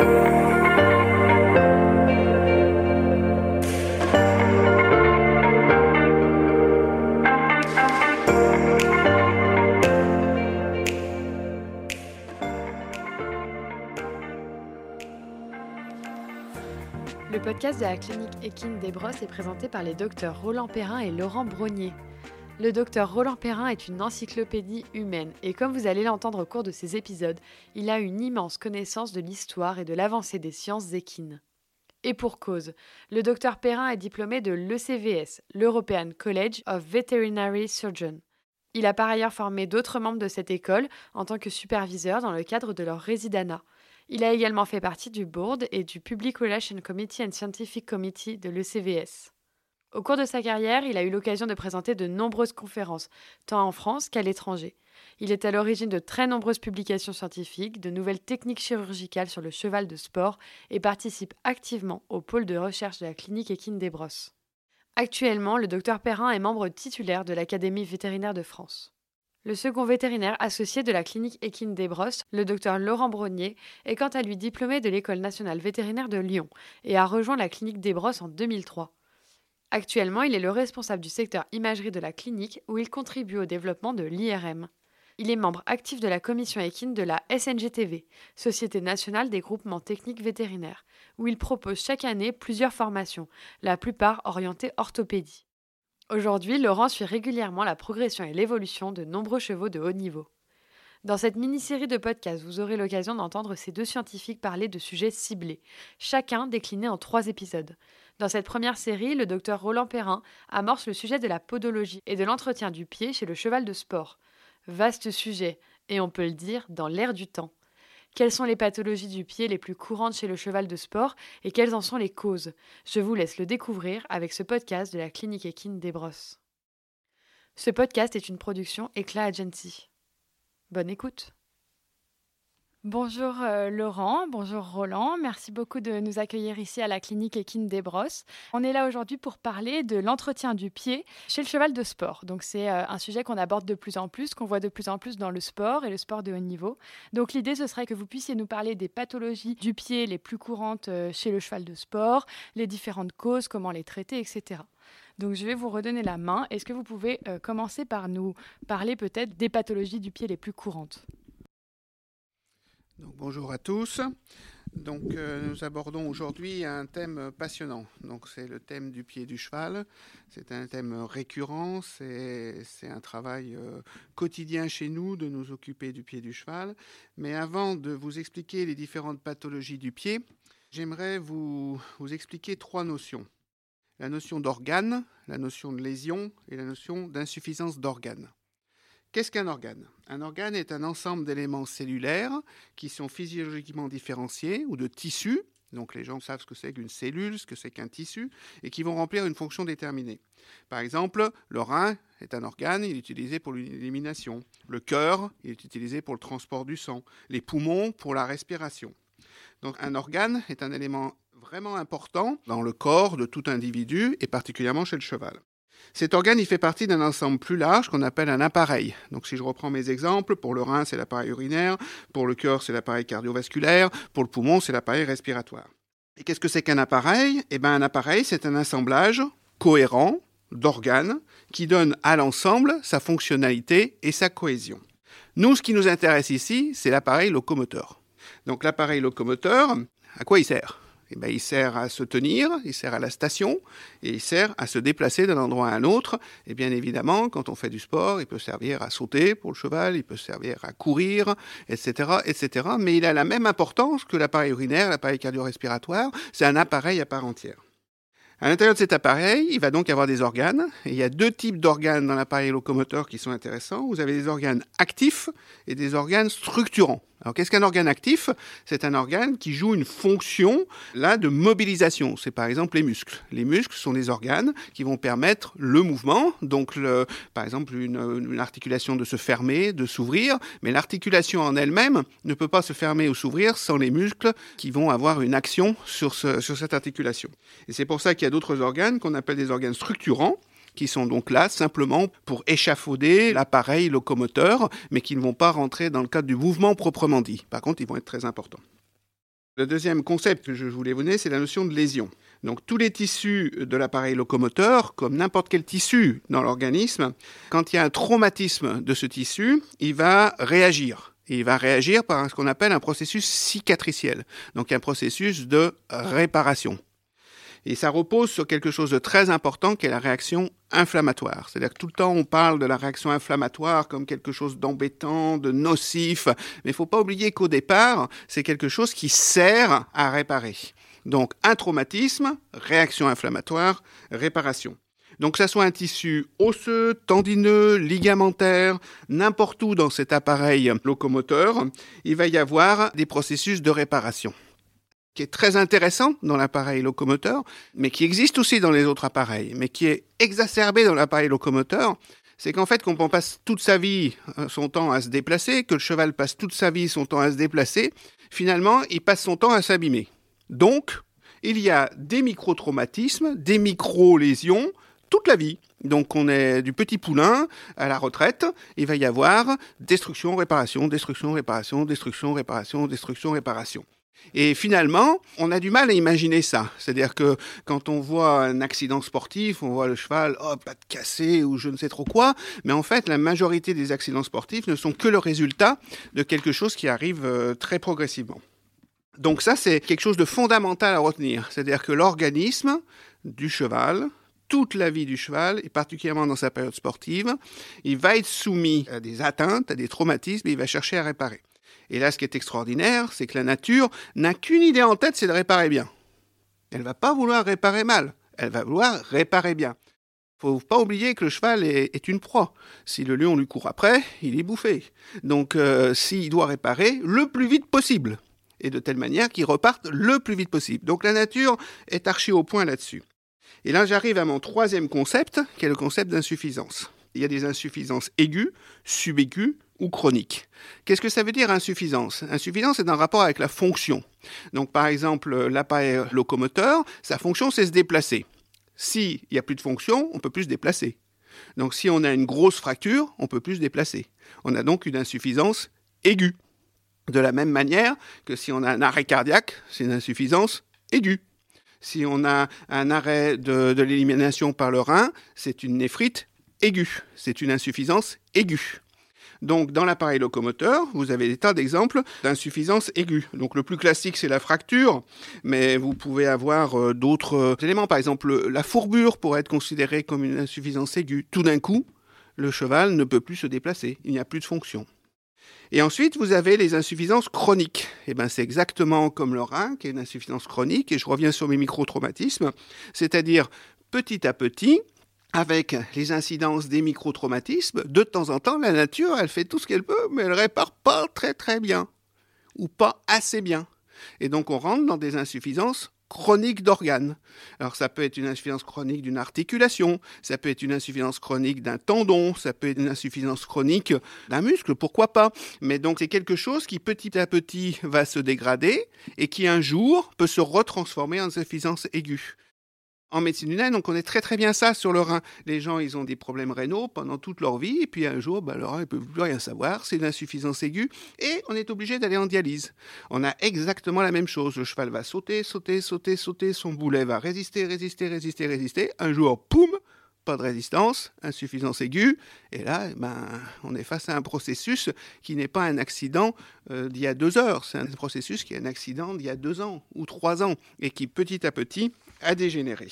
Le podcast de la clinique Equine des Brosses est présenté par les docteurs Roland Perrin et Laurent Brognier. Le docteur Roland Perrin est une encyclopédie humaine et comme vous allez l'entendre au cours de ces épisodes, il a une immense connaissance de l'histoire et de l'avancée des sciences équines. Et pour cause, le docteur Perrin est diplômé de l'ECVS, l'European College of Veterinary Surgeons. Il a par ailleurs formé d'autres membres de cette école en tant que superviseur dans le cadre de leur résidana. Il a également fait partie du board et du Public Relations Committee and Scientific Committee de l'ECVS. Au cours de sa carrière, il a eu l'occasion de présenter de nombreuses conférences, tant en France qu'à l'étranger. Il est à l'origine de très nombreuses publications scientifiques, de nouvelles techniques chirurgicales sur le cheval de sport et participe activement au pôle de recherche de la clinique équine des Brosses. Actuellement, le docteur Perrin est membre titulaire de l'Académie vétérinaire de France. Le second vétérinaire associé de la clinique équine des Brosses, le docteur Laurent Brognier, est quant à lui diplômé de l'École nationale vétérinaire de Lyon et a rejoint la clinique des Brosses en 2003. Actuellement, il est le responsable du secteur imagerie de la clinique où il contribue au développement de l'IRM. Il est membre actif de la commission équine de la SNGTV, Société nationale des groupements techniques vétérinaires, où il propose chaque année plusieurs formations, la plupart orientées orthopédie. Aujourd'hui, Laurent suit régulièrement la progression et l'évolution de nombreux chevaux de haut niveau. Dans cette mini-série de podcasts, vous aurez l'occasion d'entendre ces deux scientifiques parler de sujets ciblés, chacun décliné en trois épisodes. Dans cette première série, le docteur Roland Perrin amorce le sujet de la podologie et de l'entretien du pied chez le cheval de sport. Vaste sujet, et on peut le dire, dans l'air du temps. Quelles sont les pathologies du pied les plus courantes chez le cheval de sport et quelles en sont les causes? Je vous laisse le découvrir avec ce podcast de la clinique équine des Brosses. Ce podcast est une production Éclat Agency. Bonne écoute Bonjour euh, Laurent, bonjour Roland, merci beaucoup de nous accueillir ici à la clinique Équine des Brosses. On est là aujourd'hui pour parler de l'entretien du pied chez le cheval de sport. Donc c'est euh, un sujet qu'on aborde de plus en plus, qu'on voit de plus en plus dans le sport et le sport de haut niveau. Donc l'idée ce serait que vous puissiez nous parler des pathologies du pied les plus courantes euh, chez le cheval de sport, les différentes causes, comment les traiter, etc. Donc je vais vous redonner la main. Est-ce que vous pouvez commencer par nous parler peut-être des pathologies du pied les plus courantes? Bonjour à tous. Donc, euh, nous abordons aujourd'hui un thème passionnant. Donc, c'est le thème du pied du cheval. C'est un thème récurrent. C'est, un travail euh, quotidien chez nous de nous occuper du pied du cheval. Mais avant de vous expliquer les différentes pathologies du pied, j'aimerais vous, vous expliquer trois notions. La notion d'organe, la notion de lésion et la notion d'insuffisance d'organes. Qu'est-ce qu'un organe? Un organe est un ensemble d'éléments cellulaires qui sont physiologiquement différenciés ou de tissus. Donc les gens savent ce que c'est qu'une cellule, ce que c'est qu'un tissu, et qui vont remplir une fonction déterminée. Par exemple, le rein est un organe, il est utilisé pour l'élimination. Le cœur, il est utilisé pour le transport du sang. Les poumons, pour la respiration. Donc un organe est un élément vraiment important dans le corps de tout individu, et particulièrement chez le cheval. Cet organe, fait partie d'un ensemble plus large qu'on appelle un appareil. Donc si je reprends mes exemples, pour le rein, c'est l'appareil urinaire, pour le cœur, c'est l'appareil cardiovasculaire, pour le poumon, c'est l'appareil respiratoire. Et qu'est-ce que c'est qu'un appareil? Eh bien un appareil, c'est un assemblage cohérent d'organes qui donne à l'ensemble sa fonctionnalité et sa cohésion. Nous, ce qui nous intéresse ici, c'est l'appareil locomoteur. Donc l'appareil locomoteur, à quoi il sert? Eh ben, il sert à se tenir, il sert à la station, et il sert à se déplacer d'un endroit à un autre. Et bien évidemment, quand on fait du sport, il peut servir à sauter pour le cheval, il peut servir à courir, etc., etc. Mais il a la même importance que l'appareil urinaire, l'appareil cardio-respiratoire. C'est un appareil à part entière. À l'intérieur de cet appareil, il va donc avoir des organes. il y a deux types d'organes dans l'appareil locomoteur qui sont intéressants. Vous avez des organes actifs et des organes structurants. Alors qu'est-ce qu'un organe actif? C'est un organe qui joue une fonction là de mobilisation. C'est par exemple les muscles. Les muscles sont des organes qui vont permettre le mouvement, donc par exemple une, articulation de se fermer, de s'ouvrir, mais l'articulation en elle-même ne peut pas se fermer ou s'ouvrir sans les muscles qui vont avoir une action sur, sur cette articulation. Et c'est pour ça qu'il y a d'autres organes qu'on appelle des organes structurants qui sont donc là simplement pour échafauder l'appareil locomoteur, mais qui ne vont pas rentrer dans le cadre du mouvement proprement dit. Par contre, ils vont être très importants. Le deuxième concept que je voulais vous donner, c'est la notion de lésion. Donc tous les tissus de l'appareil locomoteur, comme n'importe quel tissu dans l'organisme, quand il y a un traumatisme de ce tissu, il va réagir. il va réagir par ce qu'on appelle un processus cicatriciel, donc un processus de réparation. Et ça repose sur quelque chose de très important qui est la réaction inflammatoire. C'est-à-dire que tout le temps on parle de la réaction inflammatoire comme quelque chose d'embêtant, de nocif, mais il ne faut pas oublier qu'au départ, c'est quelque chose qui sert à réparer. Donc un traumatisme, réaction inflammatoire, réparation. Donc que ça soit un tissu osseux, tendineux, ligamentaire, n'importe où dans cet appareil locomoteur, il va y avoir des processus de réparation qui est très intéressant dans l'appareil locomoteur, mais qui existe aussi dans les autres appareils, mais qui est exacerbé dans l'appareil locomoteur, c'est qu'en fait, quand on passe toute sa vie euh, son temps à se déplacer, que le cheval passe toute sa vie son temps à se déplacer, finalement, il passe son temps à s'abîmer. Donc, il y a des micro-traumatismes, des micro-lésions toute la vie. Donc on est du petit poulain à la retraite, il va y avoir destruction, réparation, destruction, réparation, destruction, réparation, destruction, réparation. Et finalement, on a du mal à imaginer ça. C'est-à-dire que quand on voit un accident sportif, on voit le cheval, oh, pas de cassé ou je ne sais trop quoi. Mais en fait, la majorité des accidents sportifs ne sont que le résultat de quelque chose qui arrive euh, très progressivement. Donc ça, c'est quelque chose de fondamental à retenir. C'est-à-dire que l'organisme du cheval, toute la vie du cheval, et particulièrement dans sa période sportive, il va être soumis à des atteintes, à des traumatismes, et il va chercher à réparer. Et là, ce qui est extraordinaire, c'est que la nature n'a qu'une idée en tête, c'est de réparer bien. Elle va pas vouloir réparer mal, elle va vouloir réparer bien. Faut pas oublier que le cheval est, une proie. Si le lion lui court après, il est bouffé. Donc, euh, s'il doit réparer, le plus vite possible et de telle manière qu'ils repartent le plus vite possible. Donc la nature est archi au point là-dessus. Et là, j'arrive à mon troisième concept, qui est le concept d'insuffisance. Il y a des insuffisances aiguës, subaiguës ou chroniques. Qu'est-ce que ça veut dire insuffisance? Insuffisance est un rapport avec la fonction. Donc par exemple, l'appareil locomoteur, sa fonction c'est se déplacer. S'il n'y a plus de fonction, on peut plus se déplacer. Donc si on a une grosse fracture, on peut plus se déplacer. On a donc une insuffisance aiguë. De la même manière que si on a un arrêt cardiaque, c'est une insuffisance aiguë. Si on a un arrêt de, l'élimination par le rein, c'est une néphrite aiguë. C'est une insuffisance aiguë. Donc, dans l'appareil locomoteur, vous avez des tas d'exemples d'insuffisance aiguë. Donc, le plus classique, c'est la fracture, mais vous pouvez avoir euh, d'autres euh, éléments. Par exemple, la fourbure pourrait être considérée comme une insuffisance aiguë. Tout d'un coup, le cheval ne peut plus se déplacer. Il n'y a plus de fonction. Et ensuite, vous avez les insuffisances chroniques. Et eh ben, c'est exactement comme le rein, qui est une insuffisance chronique, et je reviens sur mes microtraumatismes, c'est-à-dire petit à petit, avec les incidences des microtraumatismes, de temps en temps, la nature, elle fait tout ce qu'elle peut, mais elle répare pas très très bien, ou pas assez bien. Et donc on rentre dans des insuffisances chronique d'organes. Alors ça peut être une insuffisance chronique d'une articulation, ça peut être une insuffisance chronique d'un tendon, ça peut être une insuffisance chronique d'un muscle, pourquoi pas. Mais donc c'est quelque chose qui petit à petit va se dégrader et qui un jour peut se retransformer en insuffisance aiguë en médecine humaine, on connaît très très bien ça sur le rein. Les gens, ils ont des problèmes rénaux pendant toute leur vie, et puis un jour, bah, le rein, ne peuvent plus rien savoir, c'est une insuffisance aiguë, et on est obligé d'aller en dialyse. On a exactement la même chose. Le cheval va sauter, sauter, sauter, sauter, son boulet va résister, résister, résister, résister. Un jour, poum, pas de résistance, insuffisance aiguë, et là, ben, on est face à un processus qui n'est pas un accident euh, d'il y a deux heures, c'est un processus qui est un accident d'il y a deux ans ou trois ans, et qui petit à petit a dégénéré.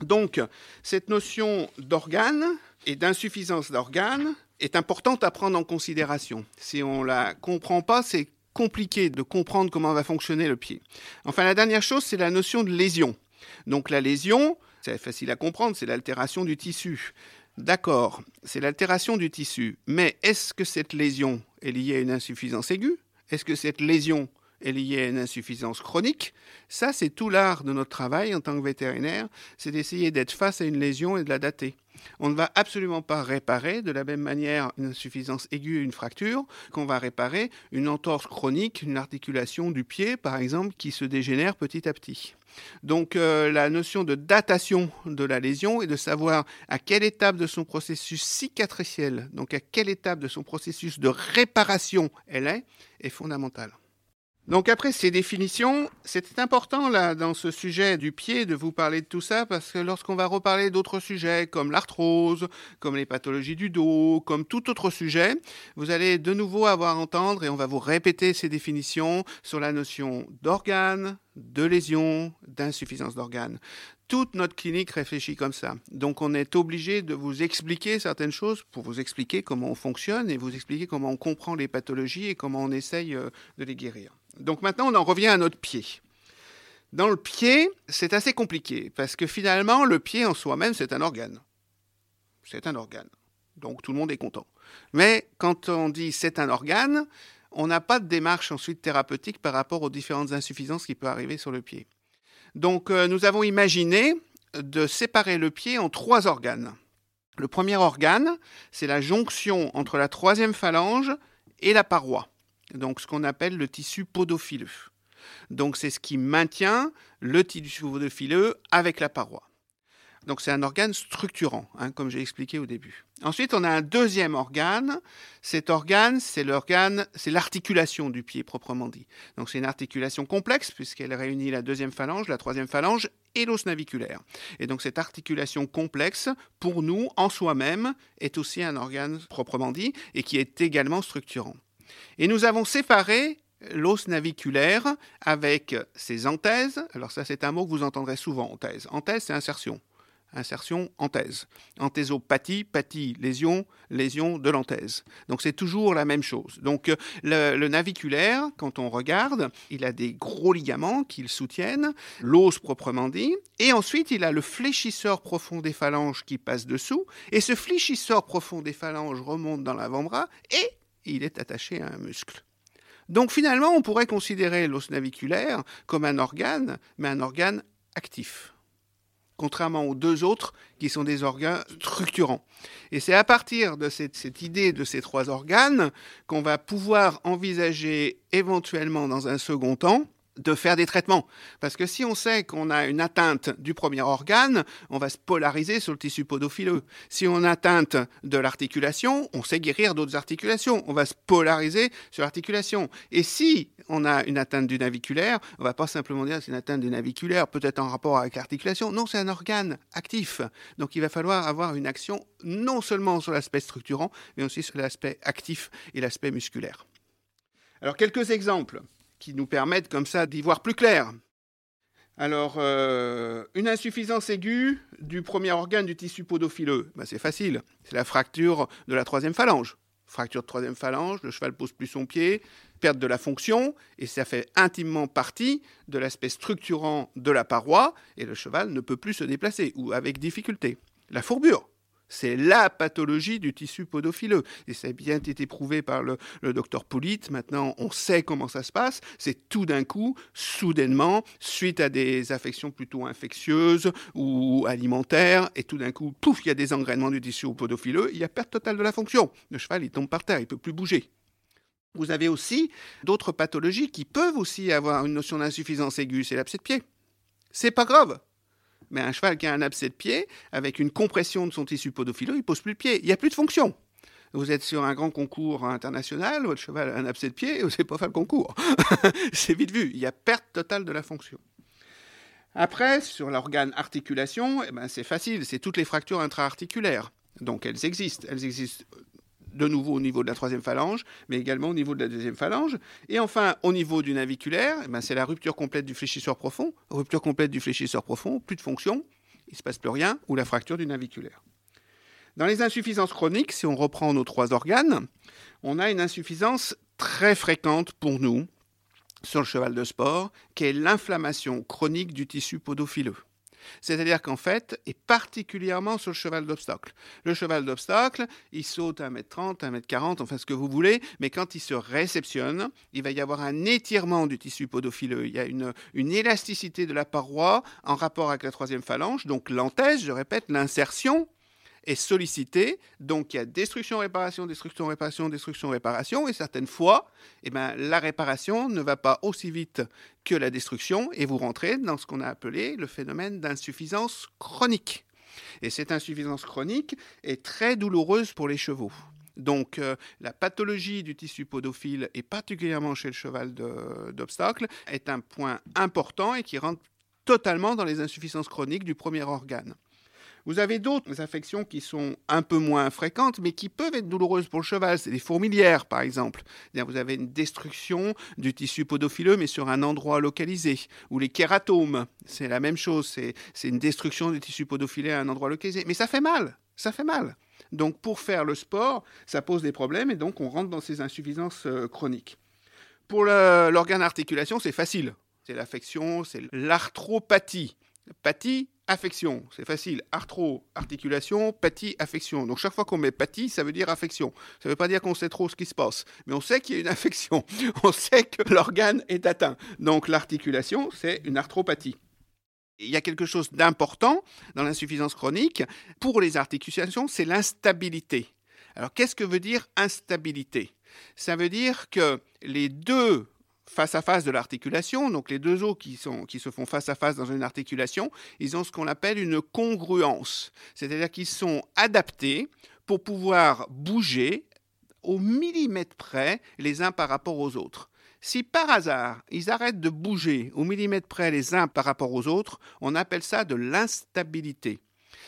Donc, cette notion d'organe et d'insuffisance d'organes est importante à prendre en considération. Si on ne la comprend pas, c'est compliqué de comprendre comment va fonctionner le pied. Enfin, la dernière chose, c'est la notion de lésion. Donc la lésion, c'est facile à comprendre, c'est l'altération du tissu. D'accord, c'est l'altération du tissu, mais est-ce que cette lésion est liée à une insuffisance aiguë? Est-ce que cette lésion est liée à une insuffisance chronique. Ça, c'est tout l'art de notre travail en tant que vétérinaire, c'est d'essayer d'être face à une lésion et de la dater. On ne va absolument pas réparer de la même manière une insuffisance aiguë, une fracture, qu'on va réparer une entorse chronique, une articulation du pied, par exemple, qui se dégénère petit à petit. Donc euh, la notion de datation de la lésion et de savoir à quelle étape de son processus cicatriciel, donc à quelle étape de son processus de réparation elle est, est fondamentale. Donc après ces définitions, c'était important là dans ce sujet du pied de vous parler de tout ça parce que lorsqu'on va reparler d'autres sujets comme l'arthrose, comme les pathologies du dos, comme tout autre sujet, vous allez de nouveau avoir à entendre et on va vous répéter ces définitions sur la notion d'organe, de lésion, d'insuffisance d'organes toute notre clinique réfléchit comme ça. Donc on est obligé de vous expliquer certaines choses pour vous expliquer comment on fonctionne et vous expliquer comment on comprend les pathologies et comment on essaye euh, de les guérir. Donc maintenant on en revient à notre pied. Dans le pied, c'est assez compliqué parce que finalement le pied en soi-même c'est un organe. C'est un organe. Donc tout le monde est content. Mais quand on dit c'est un organe, on n'a pas de démarche ensuite thérapeutique par rapport aux différentes insuffisances qui peuvent arriver sur le pied. Donc euh, nous avons imaginé de séparer le pied en trois organes. Le premier organe, c'est la jonction entre la troisième phalange et la paroi, donc ce qu'on appelle le tissu podophileux. Donc c'est ce qui maintient le tissu podophileux avec la paroi. Donc c'est un organe structurant, hein, comme j'ai expliqué au début. Ensuite, on a un deuxième organe. Cet organe, c'est l'organe, c'est l'articulation du pied proprement dit. Donc c'est une articulation complexe puisqu'elle réunit la deuxième phalange, la troisième phalange et l'os naviculaire. Et donc cette articulation complexe, pour nous, en soi-même, est aussi un organe proprement dit et qui est également structurant. Et nous avons séparé l'os naviculaire avec ses anthèses. Alors ça, c'est un mot que vous entendrez souvent, anthèse. Anthèse, c'est insertion insertion anthèse. Anthésopathie, pathie, lésion, lésion de l'anthèse. Donc c'est toujours la même chose. Donc le, le, naviculaire, quand on regarde, il a des gros ligaments qui le soutiennent, l'os proprement dit, et ensuite il a le fléchisseur profond des phalanges qui passe dessous, et ce fléchisseur profond des phalanges remonte dans l'avant-bras, et il est attaché à un muscle. Donc finalement, on pourrait considérer l'os naviculaire comme un organe, mais un organe actif contrairement aux deux autres qui sont des organes structurants. Et c'est à partir de cette, idée de ces trois organes qu'on va pouvoir envisager éventuellement dans un second temps de faire des traitements. Parce que si on sait qu'on a une atteinte du premier organe, on va se polariser sur le tissu podophileux. Si on a atteinte de l'articulation, on sait guérir d'autres articulations. On va se polariser sur l'articulation. Et si on a une atteinte du naviculaire, on va pas simplement dire c'est une atteinte du naviculaire, peut-être en rapport avec l'articulation. Non, c'est un organe actif. Donc il va falloir avoir une action non seulement sur l'aspect structurant, mais aussi sur l'aspect actif et l'aspect musculaire. Alors quelques exemples qui nous permettent comme ça d'y voir plus clair. Alors, euh, une insuffisance aiguë du premier organe du tissu podophileux, ben, c'est facile, c'est la fracture de la troisième phalange. Fracture de troisième phalange, le cheval pose plus son pied, perte de la fonction, et ça fait intimement partie de l'aspect structurant de la paroi, et le cheval ne peut plus se déplacer, ou avec difficulté. La fourbure, c'est la pathologie du tissu podophileux. Et ça a bien été prouvé par le, docteur Polite. Maintenant, on sait comment ça se passe. C'est tout d'un coup, soudainement, suite à des affections plutôt infectieuses ou alimentaires, et tout d'un coup, pouf, il y a des engrainements du tissu podophileux, il y a perte totale de la fonction. Le cheval, il tombe par terre, il peut plus bouger. Vous avez aussi d'autres pathologies qui peuvent aussi avoir une notion d'insuffisance aiguë, c'est l'abcès de pied. C'est pas grave, mais un cheval qui a un abcès de pied, avec une compression de son tissu podophileux, il pose plus le pied. Il n'y a plus de fonction. Vous êtes sur un grand concours international, votre cheval a un abcès de pied, vous n'avez pas faire le concours. c'est vite vu. Il y a perte totale de la fonction. Après, sur l'organe articulation, eh ben, c'est facile, c'est toutes les fractures intra-articulaires. Donc elles existent. Elles existent de nouveau au niveau de la troisième phalange, mais également au niveau de la deuxième phalange. Et enfin, au niveau du naviculaire, eh ben, c'est la rupture complète du fléchisseur profond. Rupture complète du fléchisseur profond, plus de fonction, il ne se passe plus rien, ou la fracture du naviculaire. Dans les insuffisances chroniques, si on reprend nos trois organes, on a une insuffisance très fréquente pour nous sur le cheval de sport, qui est l'inflammation chronique du tissu podophileux. C'est-à-dire qu'en fait, et particulièrement sur le cheval d'obstacle. Le cheval d'obstacle, il saute à 1m30, 1m40, enfin ce que vous voulez, mais quand il se réceptionne, il va y avoir un étirement du tissu podophileux. Il y a une, une élasticité de la paroi en rapport avec la troisième phalange, donc l'anthèse, je répète, l'insertion est sollicité. Donc il y a destruction, réparation, destruction, réparation, destruction, réparation. Et certaines fois, eh ben, la réparation ne va pas aussi vite que la destruction et vous rentrez dans ce qu'on a appelé le phénomène d'insuffisance chronique. Et cette insuffisance chronique est très douloureuse pour les chevaux. Donc euh, la pathologie du tissu podophile, et particulièrement chez le cheval d'obstacle, est un point important et qui rentre totalement dans les insuffisances chroniques du premier organe. Vous avez d'autres affections qui sont un peu moins fréquentes, mais qui peuvent être douloureuses pour le cheval. C'est les fourmilières, par exemple. Vous avez une destruction du tissu podophileux, mais sur un endroit localisé. Ou les kératomes, c'est la même chose. C'est une destruction du tissu podophilé à un endroit localisé. Mais ça fait mal. Ça fait mal. Donc pour faire le sport, ça pose des problèmes et donc on rentre dans ces insuffisances euh, chroniques. Pour l'organe articulation, c'est facile. C'est l'affection, c'est l'arthropathie. Pathie, affection, c'est facile. Arthro, articulation, pathie, affection. Donc chaque fois qu'on met pathie, ça veut dire affection. Ça ne veut pas dire qu'on sait trop ce qui se passe, mais on sait qu'il y a une affection. On sait que l'organe est atteint. Donc l'articulation, c'est une arthropathie. Il y a quelque chose d'important dans l'insuffisance chronique pour les articulations, c'est l'instabilité. Alors qu'est-ce que veut dire instabilité? Ça veut dire que les deux face à face de l'articulation, donc les deux os qui, se font face à face dans une articulation, ils ont ce qu'on appelle une congruence, c'est-à-dire qu'ils sont adaptés pour pouvoir bouger au millimètre près les uns par rapport aux autres. Si par hasard ils arrêtent de bouger au millimètre près les uns par rapport aux autres, on appelle ça de l'instabilité.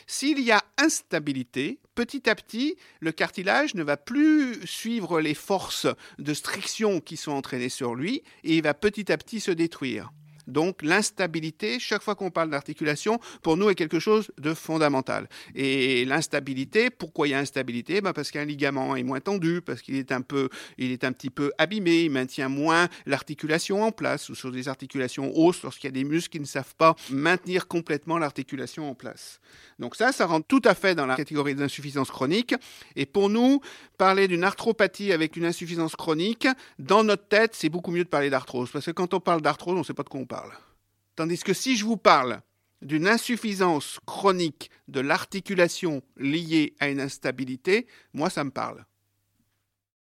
S'il y a instabilité, petit à petit, le cartilage ne va plus suivre les forces de striction qui sont entraînées sur lui et il va petit à petit se détruire. Donc l'instabilité, chaque fois qu'on parle d'articulation, pour nous est quelque chose de fondamental. Et l'instabilité, pourquoi il y a instabilité? Ben Parce qu'un ligament est moins tendu, parce qu'il est un peu, il est un petit peu abîmé, il maintient moins l'articulation en place, ou sur des articulations hausses, lorsqu'il y a des muscles qui ne savent pas maintenir complètement l'articulation en place. Donc ça, ça rentre tout à fait dans la catégorie d'insuffisance chronique. Et pour nous, parler d'une arthropathie avec une insuffisance chronique, dans notre tête, c'est beaucoup mieux de parler d'arthrose. Parce que quand on parle d'arthrose, on ne sait pas de quoi on parle. Tandis que si je vous parle d'une insuffisance chronique de l'articulation liée à une instabilité, moi ça me parle.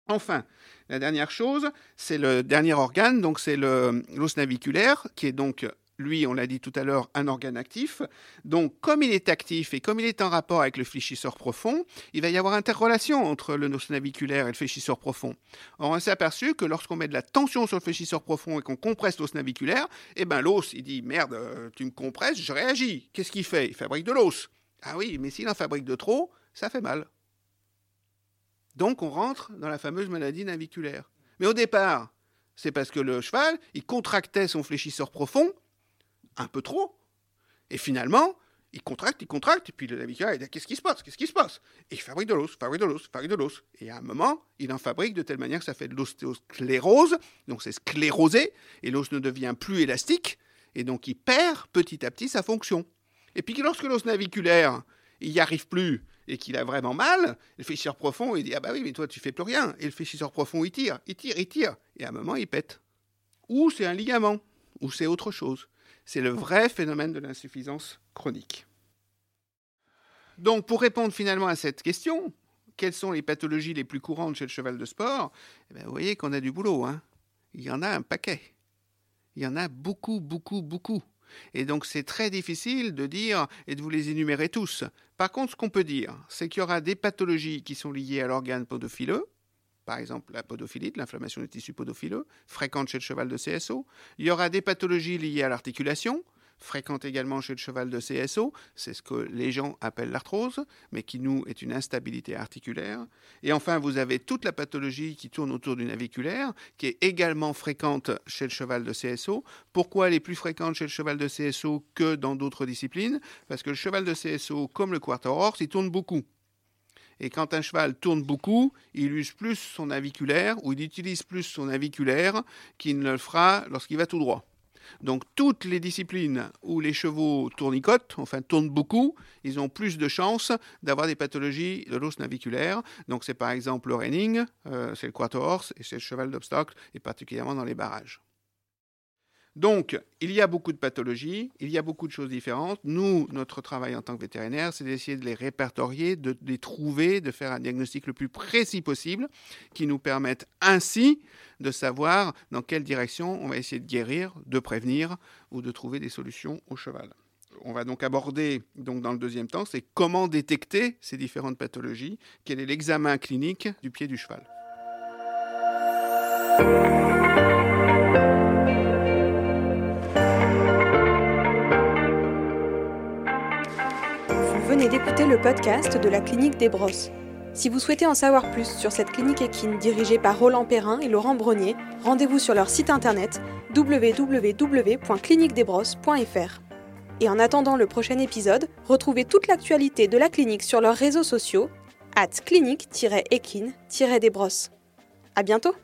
Enfin, la dernière chose, c'est le dernier organe, donc c'est l'os naviculaire, qui est donc lui, on l'a dit tout à l'heure, un organe actif. Donc, comme il est actif et comme il est en rapport avec le fléchisseur profond, il va y avoir interrelation entre le os naviculaire et le fléchisseur profond. on s'est aperçu que lorsqu'on met de la tension sur le fléchisseur profond et qu'on compresse l'os naviculaire, eh ben l'os, il dit merde, euh, tu me compresses, je réagis. Qu'est-ce qu'il fait? Il fabrique de l'os. Ah oui, mais s'il en fabrique de trop, ça fait mal. Donc, on rentre dans la fameuse maladie naviculaire. Mais au départ, c'est parce que le cheval, il contractait son fléchisseur profond un peu trop. Et finalement, il contracte, il contracte, et puis le navigant, il dit Qu'est-ce qui se passe Qu'est-ce qui se passe? Et il fabrique de l'os, fabrique de l'os, fabrique de l'os. Et à un moment, il en fabrique de telle manière que ça fait de l'ostéosclérose, donc c'est sclérosé, et l'os ne devient plus élastique, et donc il perd petit à petit sa fonction. Et puis lorsque l'os naviculaire, il n'y arrive plus, et qu'il a vraiment mal, le fléchisseur profond, il dit Ah bah oui, mais toi, tu fais plus rien. Et le fléchisseur profond, il tire, il tire, il tire. Et à un moment, il pète. Ou c'est un ligament, ou c'est autre chose. C'est le vrai phénomène de l'insuffisance chronique. Donc, pour répondre finalement à cette question, quelles sont les pathologies les plus courantes chez le cheval de sport? Eh bien, Vous voyez qu'on a du boulot. Hein Il y en a un paquet. Il y en a beaucoup, beaucoup, beaucoup. Et donc c'est très difficile de dire et de vous les énumérer tous. Par contre, ce qu'on peut dire, c'est qu'il y aura des pathologies qui sont liées à l'organe podophileux, par exemple la podophilite, l'inflammation du tissu podophileux, fréquente chez le cheval de CSO. Il y aura des pathologies liées à l'articulation, fréquentes également chez le cheval de CSO, c'est ce que les gens appellent l'arthrose, mais qui nous est une instabilité articulaire. Et enfin, vous avez toute la pathologie qui tourne autour du naviculaire, qui est également fréquente chez le cheval de CSO. Pourquoi elle est plus fréquente chez le cheval de CSO que dans d'autres disciplines? Parce que le cheval de CSO, comme le quarter horse, il tourne beaucoup. Et quand un cheval tourne beaucoup, il use plus son naviculaire ou il utilise plus son naviculaire qu'il ne le fera lorsqu'il va tout droit. Donc toutes les disciplines où les chevaux tournicotent, enfin tournent beaucoup, ils ont plus de chances d'avoir des pathologies de l'os naviculaire. Donc c'est par exemple le reining, euh, c'est le quarter horse et c'est le cheval d'obstacle, et particulièrement dans les barrages. Donc, il y a beaucoup de pathologies, il y a beaucoup de choses différentes. Nous, notre travail en tant que vétérinaire, c'est d'essayer de les répertorier, de les trouver, de faire un diagnostic le plus précis possible, qui nous permette ainsi de savoir dans quelle direction on va essayer de guérir, de prévenir ou de trouver des solutions au cheval. on va donc aborder donc dans le deuxième temps, c'est comment détecter ces différentes pathologies, quel est l'examen clinique du pied du cheval. Vous venez d'écouter le podcast de la clinique des Brosses. Si vous souhaitez en savoir plus sur cette clinique équine dirigée par Roland Perrin et Laurent Brognier, rendez-vous sur leur site internet www.cliniquedesbrosses.fr. Et en attendant le prochain épisode, retrouvez toute l'actualité de la clinique sur leurs réseaux sociaux, at clinique-équine-desbrosses. À bientôt!